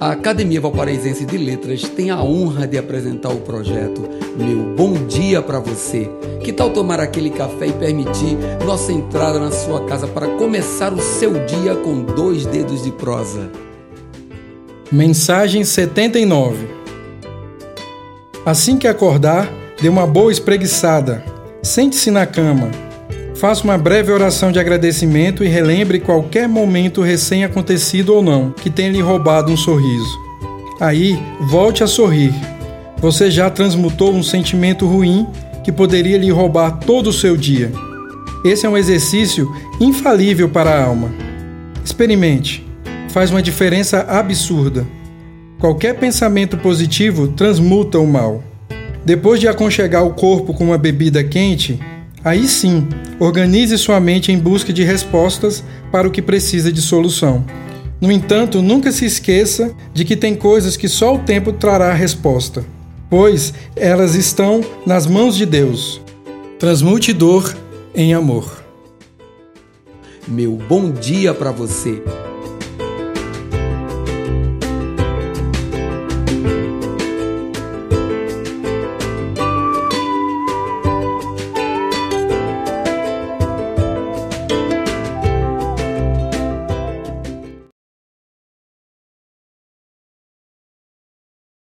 A Academia Valparaísense de Letras tem a honra de apresentar o projeto Meu Bom Dia para Você. Que tal tomar aquele café e permitir nossa entrada na sua casa para começar o seu dia com dois dedos de prosa? Mensagem 79 Assim que acordar, dê uma boa espreguiçada. Sente-se na cama Faça uma breve oração de agradecimento e relembre qualquer momento recém-acontecido ou não que tenha lhe roubado um sorriso. Aí, volte a sorrir. Você já transmutou um sentimento ruim que poderia lhe roubar todo o seu dia. Esse é um exercício infalível para a alma. Experimente. Faz uma diferença absurda. Qualquer pensamento positivo transmuta o mal. Depois de aconchegar o corpo com uma bebida quente, Aí sim, organize sua mente em busca de respostas para o que precisa de solução. No entanto, nunca se esqueça de que tem coisas que só o tempo trará a resposta, pois elas estão nas mãos de Deus. Transmute dor em amor. Meu bom dia para você.